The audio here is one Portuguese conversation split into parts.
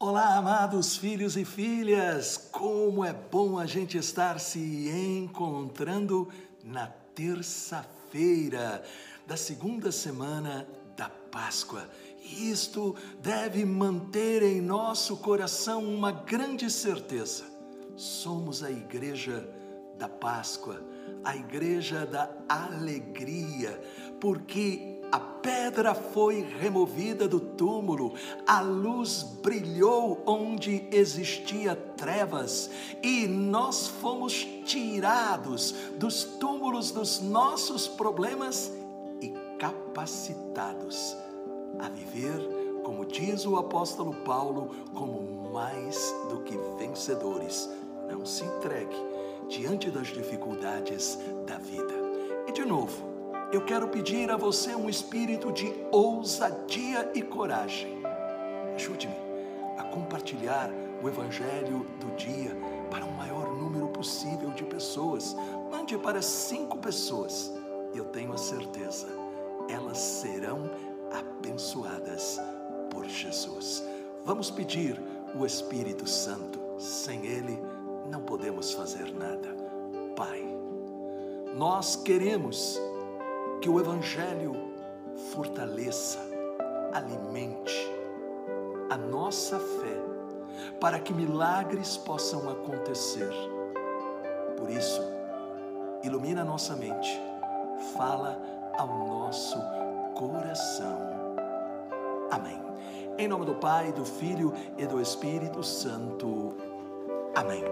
Olá, amados filhos e filhas! Como é bom a gente estar se encontrando na terça-feira da segunda semana da Páscoa. Isto deve manter em nosso coração uma grande certeza. Somos a igreja da Páscoa, a igreja da alegria, porque a pedra foi removida do túmulo, a luz brilhou onde existia trevas e nós fomos tirados dos túmulos dos nossos problemas e capacitados a viver, como diz o apóstolo Paulo, como mais do que vencedores. Não se entregue diante das dificuldades da vida. E de novo, eu quero pedir a você um espírito de ousadia e coragem. Ajude-me a compartilhar o Evangelho do dia para o maior número possível de pessoas. Mande para cinco pessoas. Eu tenho a certeza, elas serão abençoadas por Jesus. Vamos pedir o Espírito Santo. Sem Ele, não podemos fazer nada. Pai, nós queremos que o Evangelho fortaleça, alimente a nossa fé, para que milagres possam acontecer. Por isso, ilumina a nossa mente, fala ao nosso coração. Amém. Em nome do Pai, do Filho e do Espírito Santo. Amém.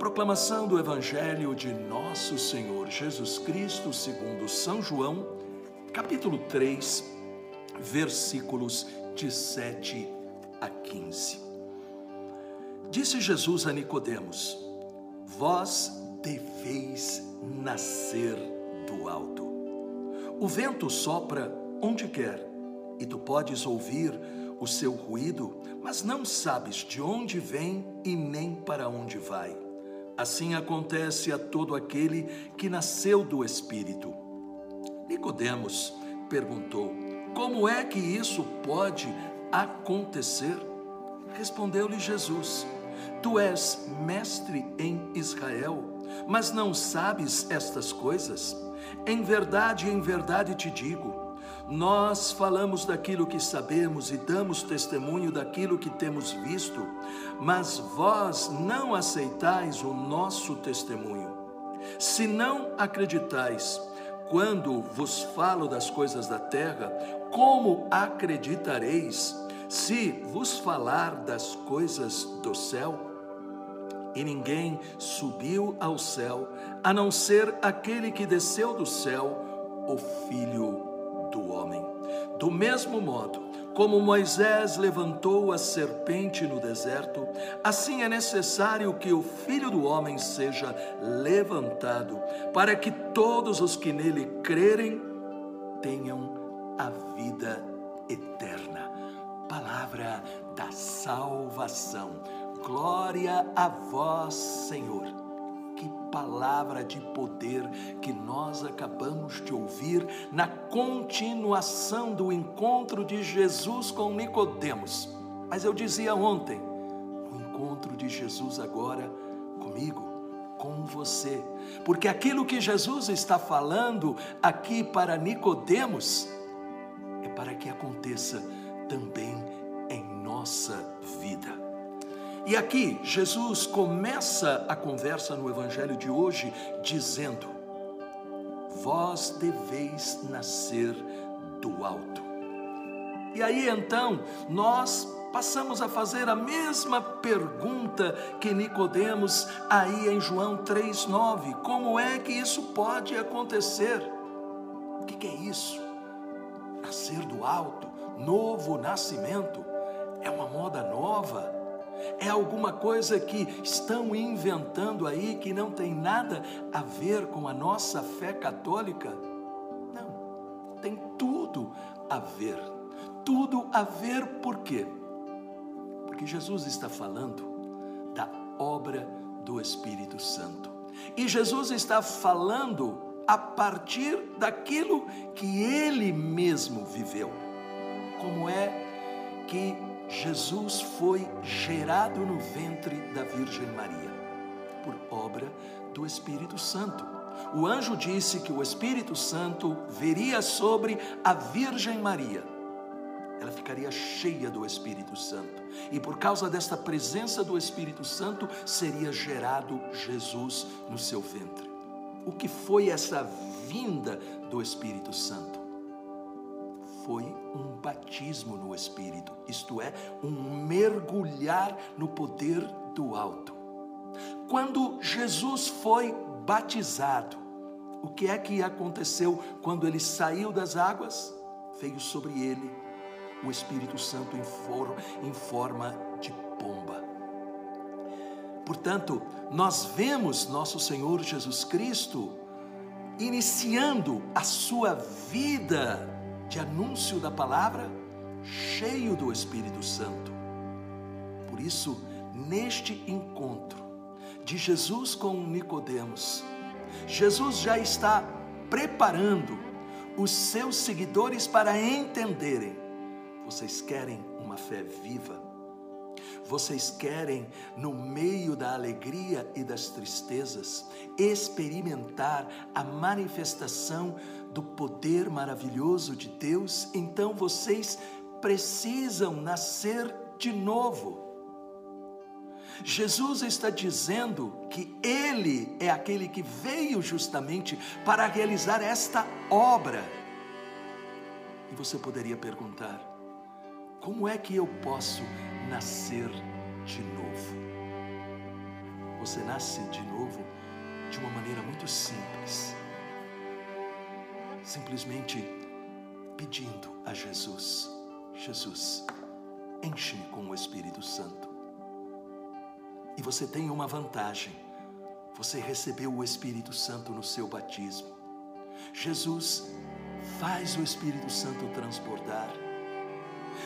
Proclamação do Evangelho de Nosso Senhor Jesus Cristo, segundo São João, capítulo 3, versículos de 7 a 15. Disse Jesus a Nicodemos: Vós deveis nascer do alto. O vento sopra onde quer, e tu podes ouvir o seu ruído, mas não sabes de onde vem e nem para onde vai. Assim acontece a todo aquele que nasceu do Espírito. Nicodemos perguntou: Como é que isso pode acontecer? Respondeu-lhe Jesus: Tu és mestre em Israel, mas não sabes estas coisas? Em verdade, em verdade te digo, nós falamos daquilo que sabemos e damos testemunho daquilo que temos visto, mas vós não aceitais o nosso testemunho. Se não acreditais, quando vos falo das coisas da terra, como acreditareis se vos falar das coisas do céu? E ninguém subiu ao céu, a não ser aquele que desceu do céu, o Filho do homem. Do mesmo modo, como Moisés levantou a serpente no deserto, assim é necessário que o Filho do Homem seja levantado, para que todos os que nele crerem tenham a vida eterna. Palavra da salvação. Glória a vós, Senhor. Que palavra de poder que nós acabamos de ouvir na continuação do encontro de Jesus com Nicodemos. Mas eu dizia ontem, o encontro de Jesus agora comigo, com você, porque aquilo que Jesus está falando aqui para Nicodemos é para que aconteça também em nossa vida. E aqui Jesus começa a conversa no evangelho de hoje dizendo: Vós deveis nascer do alto. E aí então nós passamos a fazer a mesma pergunta que Nicodemos aí em João 3:9. Como é que isso pode acontecer? O que, que é isso? Nascer do alto, novo nascimento, é uma moda nova é alguma coisa que estão inventando aí que não tem nada a ver com a nossa fé católica? Não, tem tudo a ver. Tudo a ver por quê? Porque Jesus está falando da obra do Espírito Santo. E Jesus está falando a partir daquilo que ele mesmo viveu. Como é que Jesus foi gerado no ventre da Virgem Maria, por obra do Espírito Santo. O anjo disse que o Espírito Santo veria sobre a Virgem Maria. Ela ficaria cheia do Espírito Santo. E por causa desta presença do Espírito Santo, seria gerado Jesus no seu ventre. O que foi essa vinda do Espírito Santo? Foi um batismo no Espírito, isto é, um mergulhar no poder do alto. Quando Jesus foi batizado, o que é que aconteceu quando ele saiu das águas? Veio sobre ele o Espírito Santo em forma, em forma de pomba. Portanto, nós vemos nosso Senhor Jesus Cristo iniciando a sua vida de anúncio da palavra, cheio do Espírito Santo. Por isso, neste encontro de Jesus com Nicodemos, Jesus já está preparando os seus seguidores para entenderem. Vocês querem uma fé viva? Vocês querem, no meio da alegria e das tristezas, experimentar a manifestação do poder maravilhoso de Deus? Então vocês precisam nascer de novo. Jesus está dizendo que Ele é aquele que veio justamente para realizar esta obra. E você poderia perguntar: como é que eu posso nascer de novo? Você nasce de novo de uma maneira muito simples. Simplesmente pedindo a Jesus: Jesus, enche-me com o Espírito Santo. E você tem uma vantagem. Você recebeu o Espírito Santo no seu batismo. Jesus faz o Espírito Santo transbordar.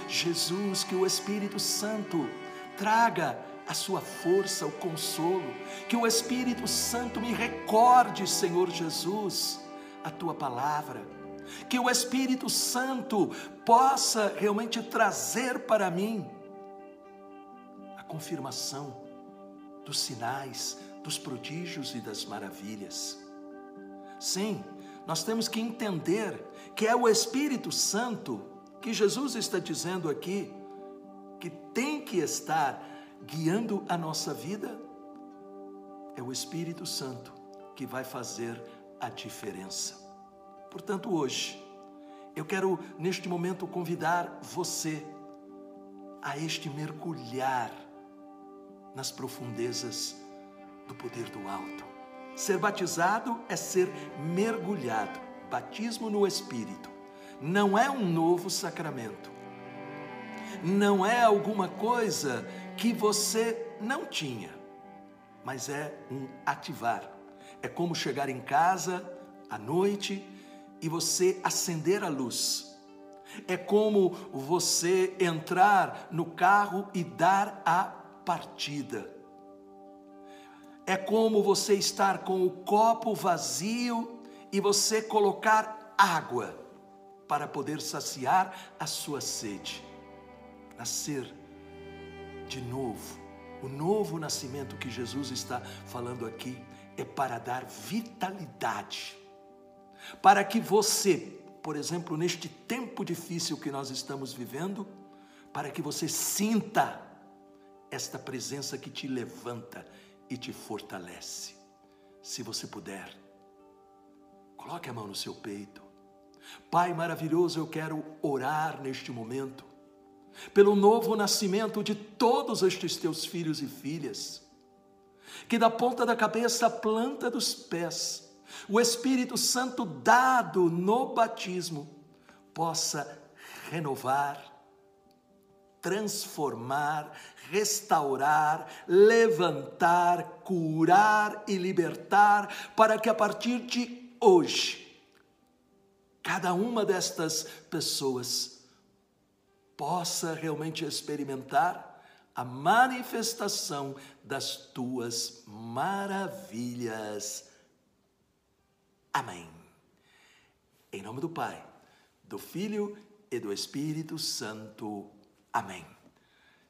Jesus, que o Espírito Santo traga a sua força, o consolo, que o Espírito Santo me recorde, Senhor Jesus, a tua palavra, que o Espírito Santo possa realmente trazer para mim a confirmação dos sinais, dos prodígios e das maravilhas. Sim, nós temos que entender que é o Espírito Santo que Jesus está dizendo aqui que tem que estar guiando a nossa vida. É o Espírito Santo que vai fazer a diferença. Portanto, hoje, eu quero neste momento convidar você a este mergulhar nas profundezas do poder do alto. Ser batizado é ser mergulhado. Batismo no Espírito não é um novo sacramento. Não é alguma coisa que você não tinha, mas é um ativar. É como chegar em casa à noite e você acender a luz. É como você entrar no carro e dar a partida. É como você estar com o copo vazio e você colocar água para poder saciar a sua sede. Nascer de novo. O novo nascimento que Jesus está falando aqui é para dar vitalidade. Para que você, por exemplo, neste tempo difícil que nós estamos vivendo, para que você sinta esta presença que te levanta e te fortalece. Se você puder, coloque a mão no seu peito. Pai maravilhoso, eu quero orar neste momento pelo novo nascimento de todos estes teus filhos e filhas. Que da ponta da cabeça à planta dos pés, o Espírito Santo dado no batismo possa renovar, transformar, restaurar, levantar, curar e libertar, para que a partir de hoje, cada uma destas pessoas possa realmente experimentar a manifestação das tuas maravilhas. Amém. Em nome do Pai, do Filho e do Espírito Santo. Amém.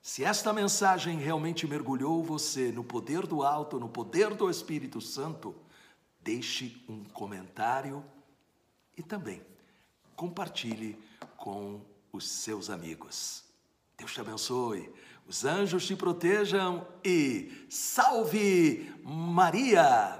Se esta mensagem realmente mergulhou você no poder do alto, no poder do Espírito Santo, deixe um comentário e também compartilhe com os seus amigos. Deus te abençoe, os anjos te protejam e salve Maria!